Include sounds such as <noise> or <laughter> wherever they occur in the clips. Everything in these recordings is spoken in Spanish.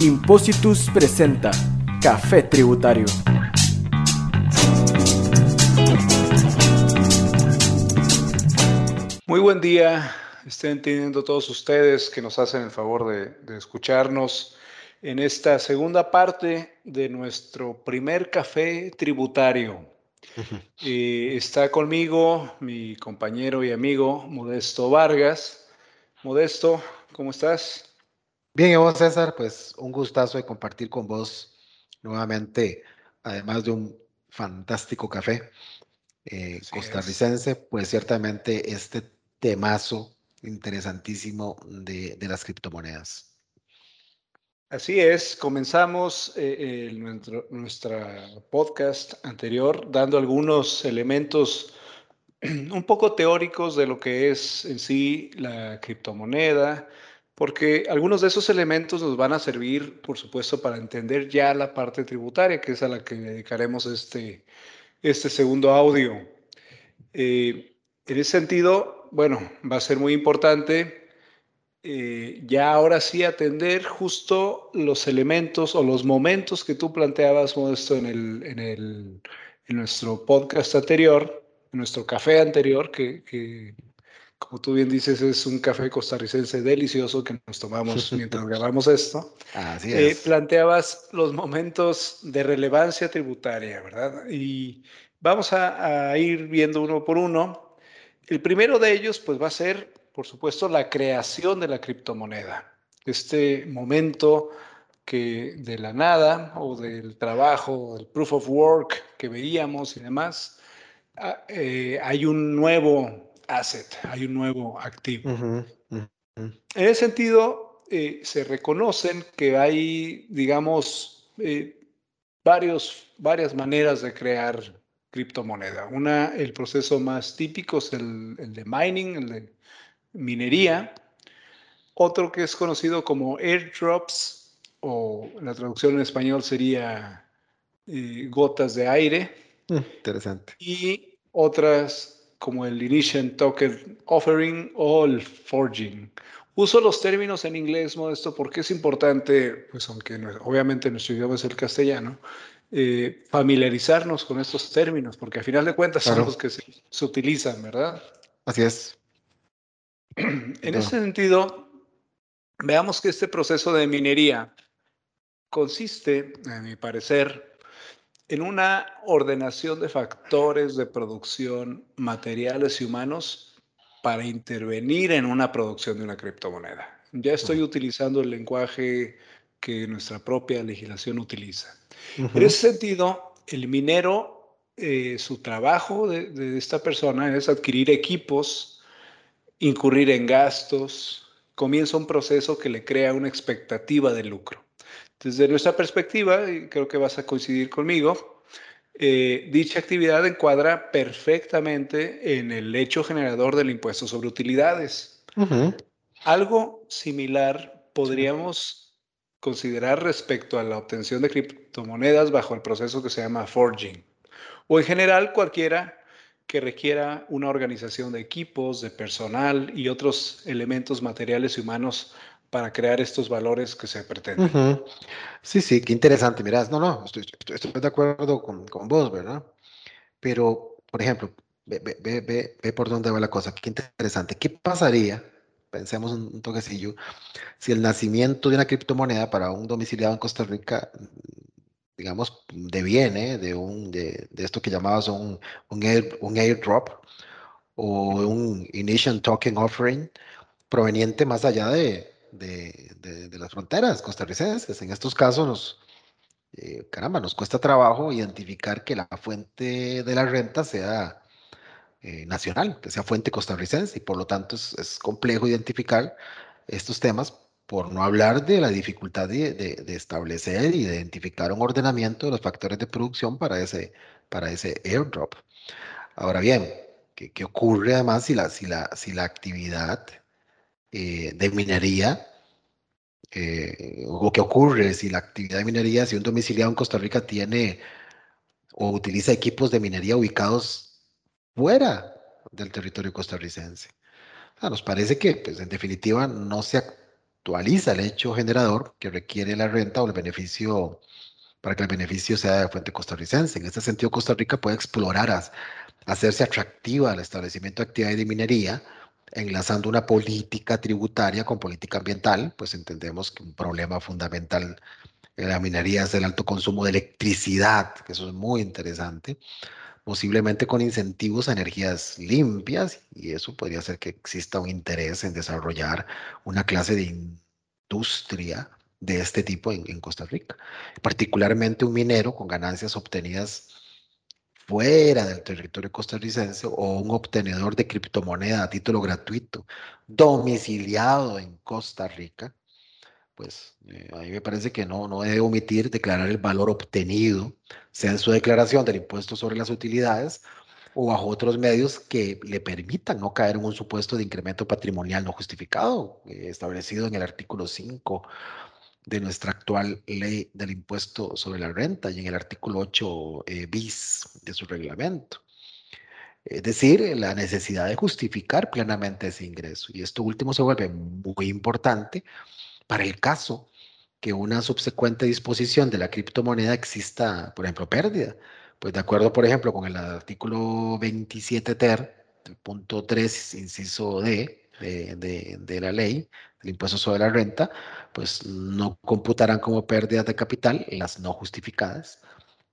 Impositus presenta Café Tributario. Muy buen día, estén teniendo todos ustedes que nos hacen el favor de, escucharnos en esta segunda parte de nuestro primer café tributario. Eh, está conmigo mi compañero y amigo Modesto Vargas. Modesto, ¿cómo estás? Bien, y vos, César, pues un gustazo de compartir con vos nuevamente, además de un fantástico café eh, costarricense, pues ciertamente este temazo interesantísimo de, las criptomonedas. Así es, comenzamos eh, nuestro, nuestra podcast anterior dando algunos elementos <clears throat> un poco teóricos de lo que es en sí la criptomoneda, porque algunos de esos elementos nos van a servir, por supuesto, para entender ya la parte tributaria, que es a la que dedicaremos este, este segundo audio. Eh, en ese sentido, bueno, va a ser muy importante eh, ya ahora sí atender justo los elementos o los momentos que tú planteabas, Modesto, en, el, en, el, en nuestro podcast anterior, en nuestro café anterior, que, que como tú bien dices, es un café costarricense delicioso que nos tomamos <laughs> mientras grabamos esto. Así eh, es. planteabas los momentos de relevancia tributaria, ¿verdad? Y vamos a, ir viendo uno por uno. El primero de ellos, pues, va a ser, por supuesto, la creación de la criptomoneda. Este momento que de la nada o del trabajo, el proof of work que veíamos y demás, ah, eh, hay un nuevo asset, hay un nuevo activo. En ese sentido, eh, se reconocen que hay, digamos, eh, varios, varias maneras de crear criptomoneda. Una, el proceso más típico es el, de mining, el de minería. Otro que es conocido como airdrops, o la traducción en español sería eh, gotas de aire. Mm, interesante. Y otras como el Initial Token Offering o el Forging. Uso los términos en inglés, Modesto, porque es importante, pues aunque obviamente nuestro idioma es el castellano, eh, familiarizarnos con estos términos, porque a final de cuentas son los que se, utilizan, ¿verdad? Así es. <clears throat> En ese sentido, veamos que este proceso de minería consiste, a mi parecer, en una ordenación de factores de producción materiales y humanos para intervenir en una producción de una criptomoneda. Ya estoy utilizando el lenguaje que nuestra propia legislación utiliza. En ese sentido, el minero, eh, su trabajo de esta persona es adquirir equipos, incurrir en gastos, comienza un proceso que le crea una expectativa de lucro. Desde nuestra perspectiva, y creo que vas a coincidir conmigo, eh, dicha actividad encuadra perfectamente en el hecho generador del impuesto sobre utilidades. Algo similar podríamos considerar respecto a la obtención de criptomonedas bajo el proceso que se llama forging, o en general cualquiera que requiera una organización de equipos, de personal y otros elementos materiales y humanos para crear estos valores que se pretenden. Sí, sí, qué interesante. Mirás, no, no, estoy, de acuerdo con, con, vos, ¿verdad? Pero, por ejemplo, ve, ve, ve, ve, por dónde va la cosa. Qué interesante. ¿Qué pasaría, pensemos un, toquecillo, si el nacimiento de una criptomoneda para un domiciliado en Costa Rica, digamos, deviene de, un, de, de esto que llamabas un, un, air, un airdrop o un initial token offering proveniente más allá de, de, las fronteras costarricenses. En estos casos, nos, eh, caramba, nos cuesta trabajo identificar que la fuente de la renta sea eh, nacional, que sea fuente costarricense, y por lo tanto es, complejo identificar estos temas por no hablar de la dificultad de, establecer y de identificar un ordenamiento de los factores de producción para ese, para ese airdrop. Ahora bien, ¿qué, ocurre además si la, si la, si la actividad eh, de minería, eh, o qué ocurre si la actividad de minería, si un domiciliado en Costa Rica tiene o utiliza equipos de minería ubicados fuera del territorio costarricense. nos parece que, pues, en definitiva, no se actualiza el hecho generador que requiere la renta o el beneficio para que el beneficio sea de fuente costarricense. En este sentido, Costa Rica puede explorar a, hacerse atractiva al establecimiento de actividades de minería, enlazando una política tributaria con política ambiental, pues entendemos que un problema fundamental en la minería es el alto consumo de electricidad, que eso es muy interesante, posiblemente con incentivos a energías limpias, y eso podría hacer que exista un interés en desarrollar una clase de industria de este tipo en, Costa Rica, particularmente un minero con ganancias obtenidas fuera del territorio costarricense o un obtenedor de criptomoneda a título gratuito domiciliado en Costa Rica, pues eh, a mí me parece que no, no debe omitir declarar el valor obtenido, sea en su declaración del impuesto sobre las utilidades o bajo otros medios que le permitan no caer en un supuesto de incremento patrimonial no justificado, eh, establecido en el artículo 5 de nuestra actual ley del impuesto sobre la renta y en el artículo 8 eh, bis de su reglamento. Es decir, la necesidad de justificar plenamente ese ingreso. Y esto último se vuelve muy importante para el caso que una subsecuente disposición de la criptomoneda exista, por ejemplo, pérdida. Pues de acuerdo, por ejemplo, con el artículo 27 ter, punto 3, inciso D de, de, la ley del impuesto sobre la renta, pues no computarán como pérdidas de capital las no justificadas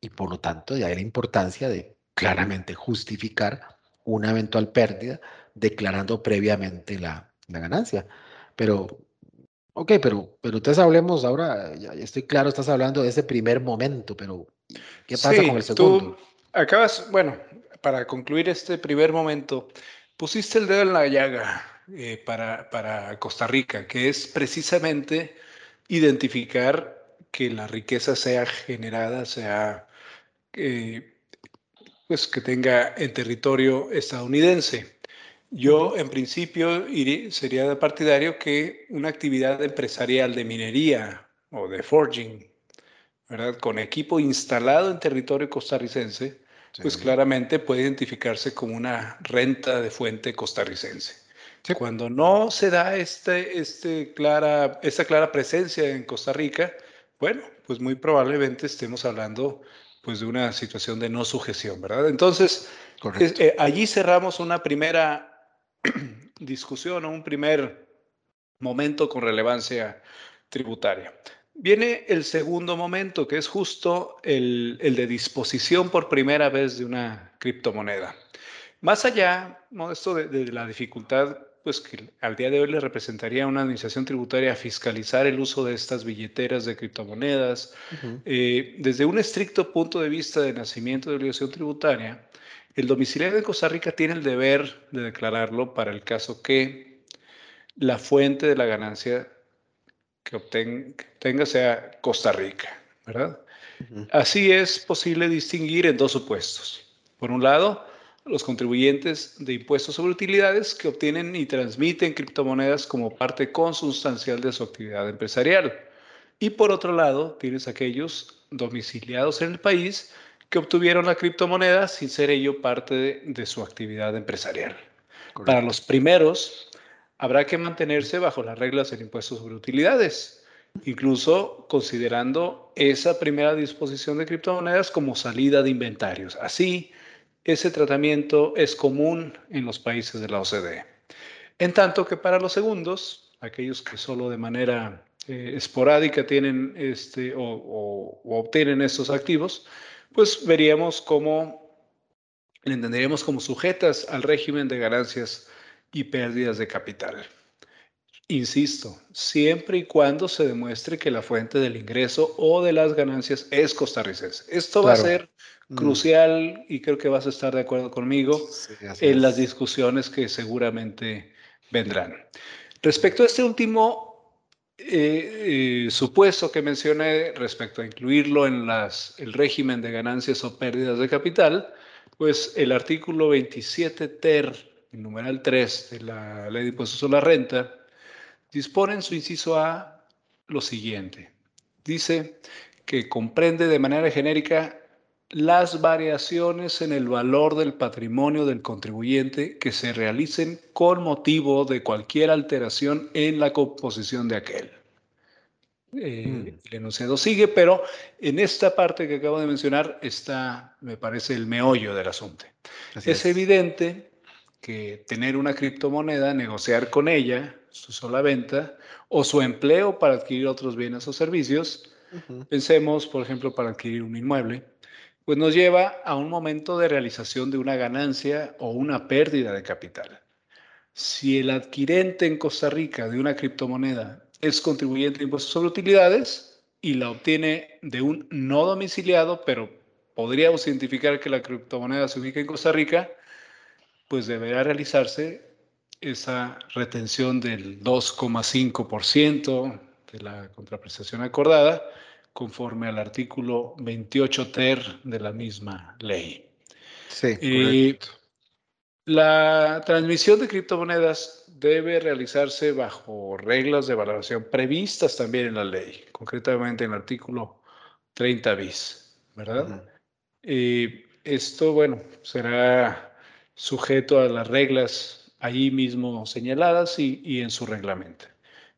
y por lo tanto de ahí la importancia de claramente justificar una eventual pérdida declarando previamente la, la ganancia. Pero Ok, pero, pero entonces hablemos ahora, ya, estoy claro, estás hablando de ese primer momento, pero ¿qué pasa con el segundo? Tú acabas, bueno, para concluir este primer momento, pusiste el dedo en la llaga eh, para, para Costa Rica, que es precisamente identificar que la riqueza sea generada, sea eh, pues que tenga en territorio estadounidense. Yo, en principio, sería partidario que una actividad empresarial de minería o de forging, ¿verdad? con equipo instalado en territorio costarricense, pues claramente puede identificarse como una renta de fuente costarricense. Cuando no se da este, este clara, esta clara presencia en Costa Rica, bueno, pues muy probablemente estemos hablando pues de una situación de no sujeción, ¿verdad? Entonces, eh, allí cerramos una primera <clears throat> discusión o un primer momento con relevancia tributaria. Viene el segundo momento, que es justo el, de disposición por primera vez de una criptomoneda. Más allá, ¿no? esto de, la dificultad, pues que al día de hoy le representaría a una administración tributaria fiscalizar el uso de estas billeteras de criptomonedas, eh, desde un estricto punto de vista de nacimiento de obligación tributaria, el domiciliario de Costa Rica tiene el deber de declararlo para el caso que la fuente de la ganancia que obtenga, sea Costa Rica, ¿verdad? Así es posible distinguir en dos supuestos. Por un lado, los contribuyentes de impuestos sobre utilidades que obtienen y transmiten criptomonedas como parte consustancial de su actividad empresarial. Y por otro lado, tienes aquellos domiciliados en el país que obtuvieron la criptomoneda sin ser ello parte de, su actividad empresarial. Para los primeros, habrá que mantenerse bajo las reglas del impuesto sobre utilidades, incluso considerando esa primera disposición de criptomonedas como salida de inventarios. Así, ese tratamiento es común en los países de la OCDE. En tanto que para los segundos, aquellos que solo de manera eh, esporádica tienen este, o obtienen estos activos, pues veríamos cómo entenderíamos como sujetas al régimen de ganancias y pérdidas de capital. Insisto, siempre y cuando se demuestre que la fuente del ingreso o de las ganancias es costarricense. Esto va a ser mm. crucial y creo que vas a estar de acuerdo conmigo en las discusiones que seguramente vendrán. Respecto a este último eh, eh, supuesto que mencioné respecto a incluirlo en las, el régimen de ganancias o pérdidas de capital, pues el artículo 27 ter, el numeral 3 de la Ley de Impuestos sobre la Renta, dispone en su inciso A lo siguiente. Dice que comprende de manera genérica las variaciones en el valor del patrimonio del contribuyente que se realicen con motivo de cualquier alteración en la composición de aquel. Eh, mm. El enunciado sigue, pero en esta parte que acabo de mencionar está, me parece, el meollo del asunto. es, evidente que tener una criptomoneda, negociar con ella su sola venta o su empleo para adquirir otros bienes o servicios, pensemos, por ejemplo, para adquirir un inmueble, pues nos lleva a un momento de realización de una ganancia o una pérdida de capital. Si el adquirente en Costa Rica de una criptomoneda es contribuyente de impuestos sobre utilidades y la obtiene de un no domiciliado, pero podríamos identificar que la criptomoneda se ubica en Costa Rica, pues deberá realizarse esa retención del 2,5% de la contraprestación acordada conforme al artículo 28 ter de la misma ley. Sí, correcto. La transmisión de criptomonedas debe realizarse bajo reglas de valoración previstas también en la ley, concretamente en el artículo 30 bis, ¿verdad? Y esto, bueno, será sujeto a las reglas ahí mismo señaladas y, y en su reglamento.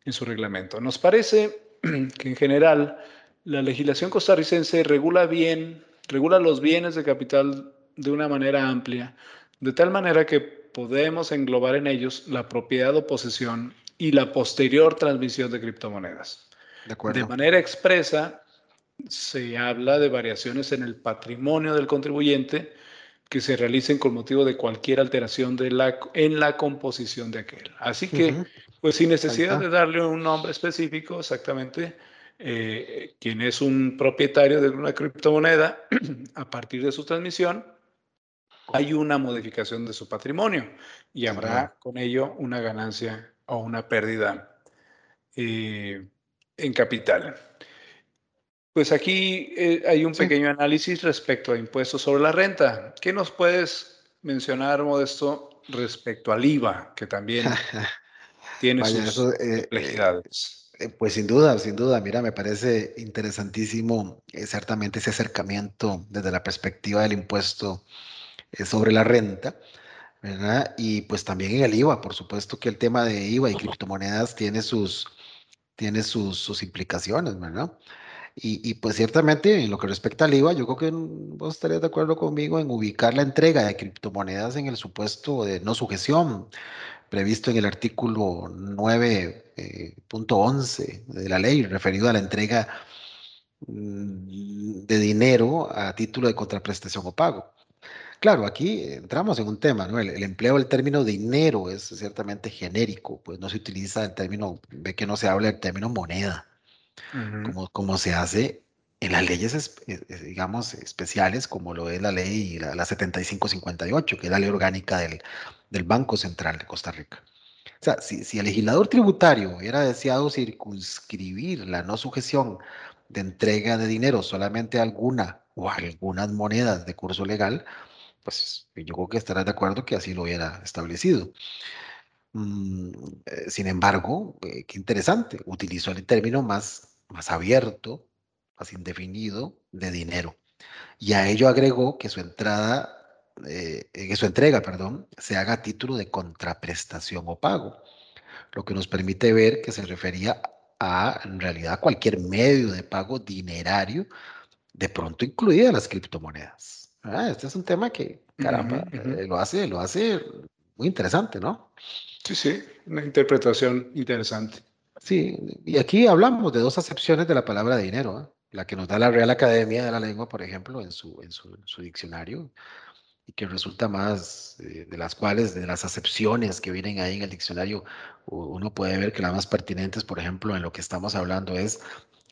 En su reglamento. Nos parece <clears throat> que en general la legislación costarricense regula bien, regula los bienes de capital de una manera amplia, de tal manera que podemos englobar en ellos la propiedad o posesión y la posterior transmisión de criptomonedas. De, de manera expresa, se habla de variaciones en el patrimonio del contribuyente que se realicen con motivo de cualquier alteración de la, en la composición de aquel. Así que, pues sin necesidad de darle un nombre específico exactamente, eh, quien es un propietario de una criptomoneda, <clears throat> a partir de su transmisión, hay una modificación de su patrimonio y habrá con ello una ganancia o una pérdida eh, en capital. Pues aquí eh, hay un pequeño análisis respecto a impuestos sobre la renta. ¿Qué nos puedes mencionar, Modesto, respecto al IVA, que también <laughs> tiene sus complejidades? Eh, pues sin duda, sin duda, mira, me parece interesantísimo eh, ciertamente ese acercamiento desde la perspectiva del impuesto eh, sobre la renta, ¿verdad? Y pues también en el IVA, por supuesto que el tema de IVA y criptomonedas tiene sus, tiene sus, sus implicaciones, ¿verdad? Y, pues ciertamente en lo que respecta al IVA, yo creo que vos estarías de acuerdo conmigo en ubicar la entrega de criptomonedas en el supuesto de no sujeción previsto en el artículo 9.11 eh, de la ley referido a la entrega mm, de dinero a título de contraprestación o pago. Claro, aquí entramos en un tema, ¿no? El, empleo del término dinero es ciertamente genérico, pues no se utiliza el término, ve que no se habla del término moneda, como, como se hace en las leyes, digamos, especiales, como lo es la ley, la, la 7558, que es la ley orgánica del, del Banco Central de Costa Rica. O sea, si, el legislador tributario hubiera deseado circunscribir la no sujeción de entrega de dinero solamente a alguna o algunas monedas de curso legal, pues yo creo que estarás de acuerdo que así lo hubiera establecido. Mm, eh, sin embargo, eh, qué interesante, utilizó el término más, más abierto, más indefinido de dinero. Y a ello agregó que su entrada eh, que su entrega, perdón, se haga a título de contraprestación o pago, lo que nos permite ver que se refería a, en realidad, cualquier medio de pago dinerario, de pronto incluida las criptomonedas. Ah, este es un tema que, caramba, eh, lo, hace, lo hace muy interesante, ¿no? Sí, sí, una interpretación interesante. Sí, y aquí hablamos de dos acepciones de la palabra dinero, ¿eh? la que nos da la Real Academia de la Lengua, por ejemplo, en su, en su, en su diccionario, y que resulta más, eh, de las cuales, de las acepciones que vienen ahí en el diccionario, uno puede ver que las más pertinentes, por ejemplo, en lo que estamos hablando es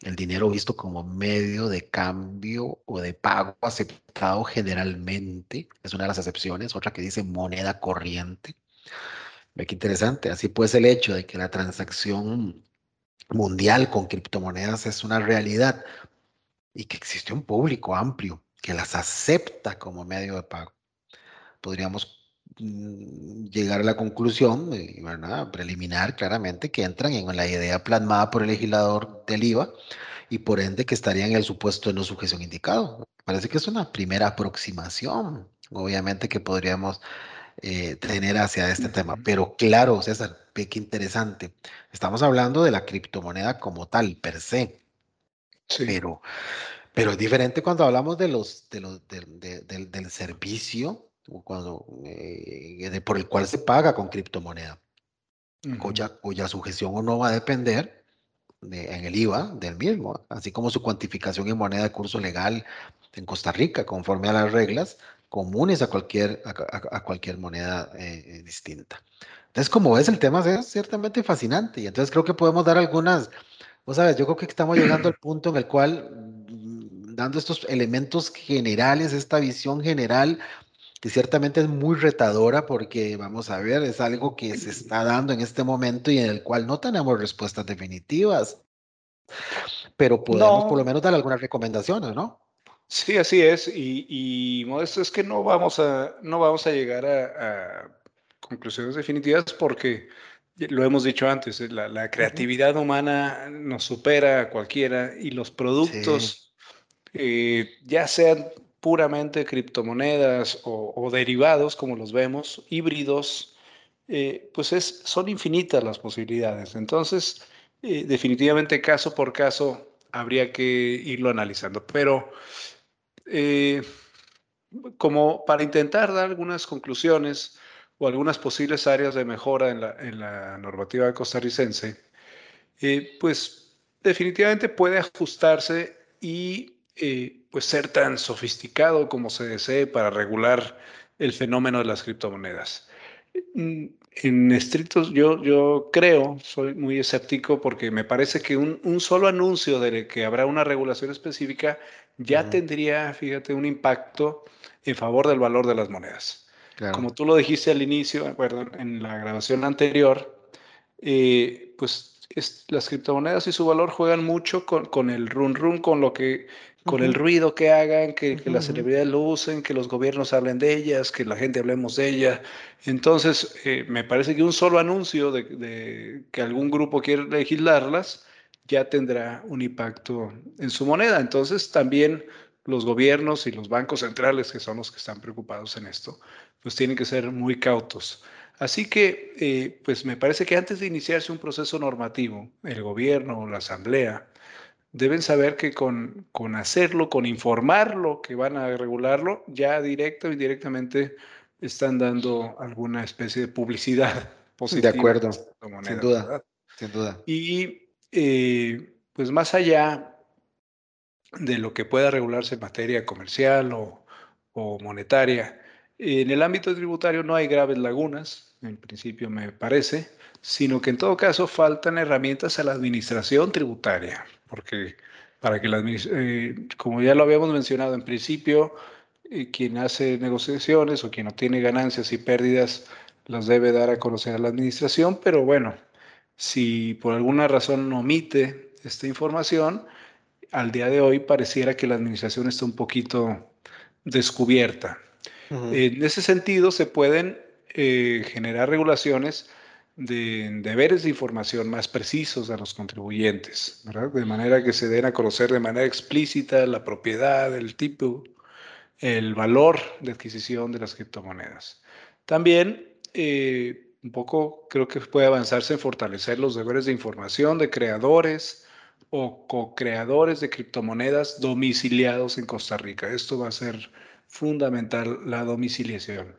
el dinero visto como medio de cambio o de pago aceptado generalmente, es una de las acepciones, otra que dice moneda corriente. Ve qué interesante, así pues el hecho de que la transacción mundial con criptomonedas es una realidad y que existe un público amplio que las acepta como medio de pago podríamos llegar a la conclusión, ¿verdad? preliminar claramente, que entran en la idea plasmada por el legislador del IVA y por ende que estaría en el supuesto de no sujeción indicado. Parece que es una primera aproximación, obviamente, que podríamos eh, tener hacia este tema. Pero claro, César, qué interesante. Estamos hablando de la criptomoneda como tal, per se. Pero, pero es diferente cuando hablamos de los, de los, del servicio cuando, eh, por el cual se paga con criptomoneda, cuya, cuya sujeción o no va a depender en el IVA del mismo, así como su cuantificación en moneda de curso legal en Costa Rica, conforme a las reglas comunes a cualquier, a, cualquier moneda eh, eh, distinta. Entonces, como ves, el tema es ciertamente fascinante y entonces creo que podemos dar algunas, vos sabes, yo creo que estamos llegando al <clears throat> punto en el cual, mm, dando estos elementos generales, esta visión general, que ciertamente es muy retadora porque, vamos a ver, es algo que se está dando en este momento y en el cual no tenemos respuestas definitivas, pero podemos por lo menos dar algunas recomendaciones, ¿no? Sí, así es. Y, Modesto, es que no vamos a, no vamos a llegar a, conclusiones definitivas porque lo hemos dicho antes, eh, la, creatividad humana nos supera a cualquiera y los productos, eh, ya sean puramente criptomonedas o, derivados, como los vemos, híbridos, eh, pues es, son infinitas las posibilidades. Entonces, definitivamente caso por caso habría que irlo analizando. Pero eh, como para intentar dar algunas conclusiones o algunas posibles áreas de mejora en la, en la normativa costarricense, eh, pues definitivamente puede ajustarse y eh, pues ser tan sofisticado como se desee para regular el fenómeno de las criptomonedas. Mm, en estrictos, yo, yo creo, soy muy escéptico porque me parece que un, un solo anuncio de que habrá una regulación específica ya tendría, fíjate, un impacto en favor del valor de las monedas. Como tú lo dijiste al inicio, perdón, en la grabación anterior, eh, pues las criptomonedas y su valor juegan mucho con, con el run run, con lo que con el ruido que hagan, que, las celebridades lo usen, que los gobiernos hablen de ellas, que la gente hablemos de ellas. Entonces, eh, me parece que un solo anuncio de, que algún grupo quiere legislarlas ya tendrá un impacto en su moneda. Entonces, también los gobiernos y los bancos centrales, que son los que están preocupados en esto, pues tienen que ser muy cautos. Así que, eh, pues me parece que antes de iniciarse un proceso normativo, el gobierno o la asamblea, deben saber que con, con hacerlo, con informarlo que van a regularlo, ya directo o indirectamente están dando alguna especie de publicidad <laughs> positiva. De acuerdo, sin duda, sin duda. Y eh, pues más allá de lo que pueda regularse en materia comercial o, o monetaria, en el ámbito tributario no hay graves lagunas, en principio me parece, sino que en todo caso faltan herramientas a la administración tributaria porque para que la eh, como ya lo habíamos mencionado en principio, eh, quien hace negociaciones o quien obtiene ganancias y pérdidas las debe dar a conocer a la administración, pero bueno, si por alguna razón omite esta información, al día de hoy pareciera que la administración está un poquito descubierta. En ese sentido, se pueden eh, generar regulaciones de deberes de información más precisos a los contribuyentes, de manera que se den a conocer de manera explícita la propiedad, el tipo, el valor de adquisición de las criptomonedas. También, eh, un poco creo que puede avanzarse en fortalecer los deberes de información de creadores o co-creadores de criptomonedas domiciliados en Costa Rica. Esto va a ser fundamental, la domiciliación.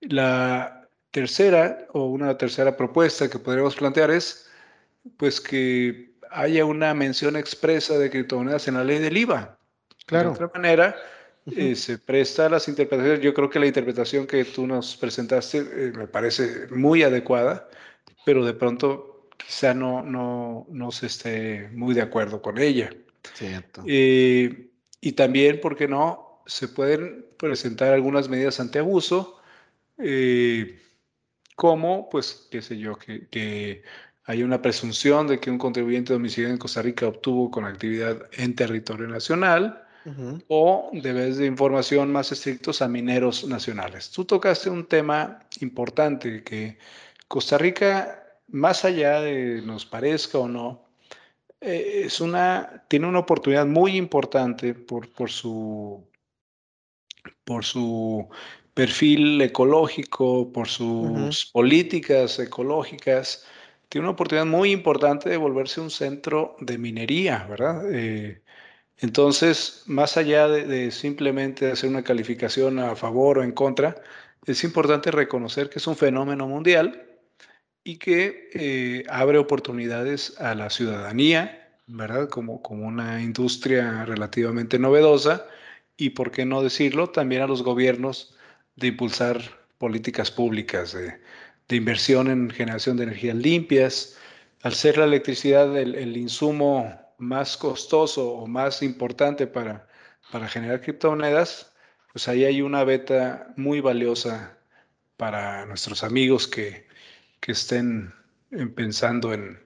La tercera o una tercera propuesta que podríamos plantear es pues que haya una mención expresa de criptomonedas en la ley del IVA. Claro. De otra manera, eh, se presta a las interpretaciones. Yo creo que la interpretación que tú nos presentaste eh, me parece muy adecuada, pero de pronto quizá no, no, no se esté muy de acuerdo con ella. Cierto. Eh, y también, ¿por qué no? Se pueden presentar algunas medidas ante abuso. Eh, como, pues, qué sé yo, que, que hay una presunción de que un contribuyente domiciliado en Costa Rica obtuvo con actividad en territorio nacional o debes de información más estrictos a mineros nacionales. Tú tocaste un tema importante que Costa Rica, más allá de nos parezca o no, eh, es una, tiene una oportunidad muy importante por, por, su, por su perfil ecológico, por sus políticas ecológicas. Tiene una oportunidad muy importante de volverse un centro de minería, ¿verdad? Eh, entonces, más allá de, simplemente hacer una calificación a favor o en contra, es importante reconocer que es un fenómeno mundial y que eh, abre oportunidades a la ciudadanía, ¿verdad? Como, como una industria relativamente novedosa y, por qué no decirlo, también a los gobiernos de impulsar políticas públicas de, inversión en generación de energías limpias. Al ser la electricidad el insumo más costoso o más importante para, para generar criptomonedas, pues ahí hay una beta muy valiosa para nuestros amigos que, que estén pensando en,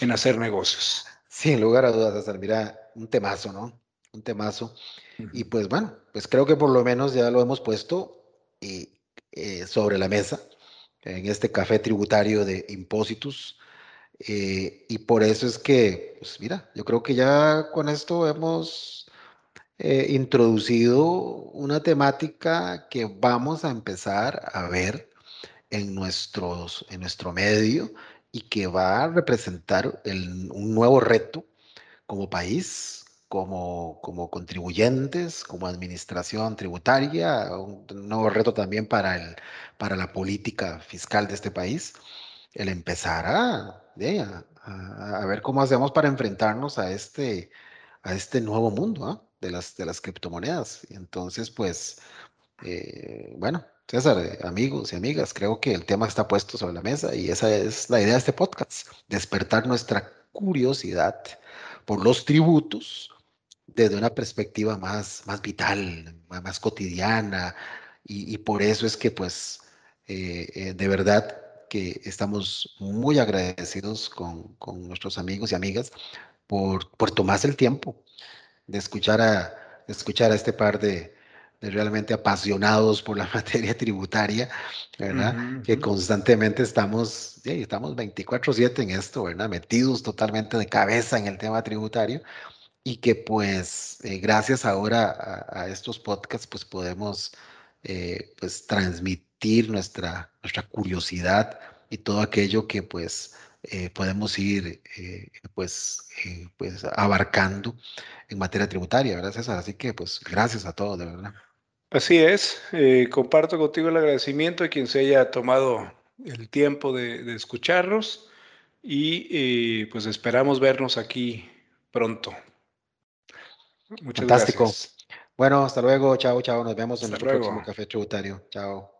en, hacer negocios. Sin lugar a dudas, César. Mira, un temazo, ¿no? Un temazo. Y pues bueno, pues creo que por lo menos ya lo hemos puesto eh, sobre la mesa en este café tributario de Impositus. Eh, y por eso es que, pues mira, yo creo que ya con esto hemos eh, introducido una temática que vamos a empezar a ver en, nuestros, en nuestro medio y que va a representar un nuevo reto como país, como, como contribuyentes, como administración tributaria, un nuevo reto también para, el, para la política fiscal de este país, el empezar a a, ver cómo hacemos para enfrentarnos a este, a este nuevo mundo ¿ah? de, las, de las criptomonedas. Entonces, pues, eh, bueno, César, eh, amigos y amigas, creo que el tema está puesto sobre la mesa y esa es la idea de este podcast, despertar nuestra curiosidad por los tributos desde una perspectiva más, más vital, más, cotidiana, y, por eso es que, pues, eh, de verdad que estamos muy agradecidos con, con nuestros amigos y amigas por, por, tomarse el tiempo de escuchar a, escuchar a este par de, de, realmente apasionados por la <laughs> materia tributaria, ¿verdad? Que constantemente estamos, sí, estamos 24/7 en esto, ¿verdad? Metidos totalmente de cabeza en el tema tributario y que pues eh, gracias ahora a, a, estos podcasts pues podemos eh, pues transmitir nuestra, nuestra curiosidad y todo aquello que pues eh, podemos ir eh, pues, pues abarcando en materia tributaria, ¿verdad César? Así que pues gracias a todos, de verdad. Así es, comparto contigo el agradecimiento a quien se haya tomado el tiempo de, de escucharnos y pues esperamos vernos aquí pronto. Muchas Fantástico. gracias. Bueno, hasta luego. Chao, chao. Nos vemos en nuestro próximo café tributario. Chao.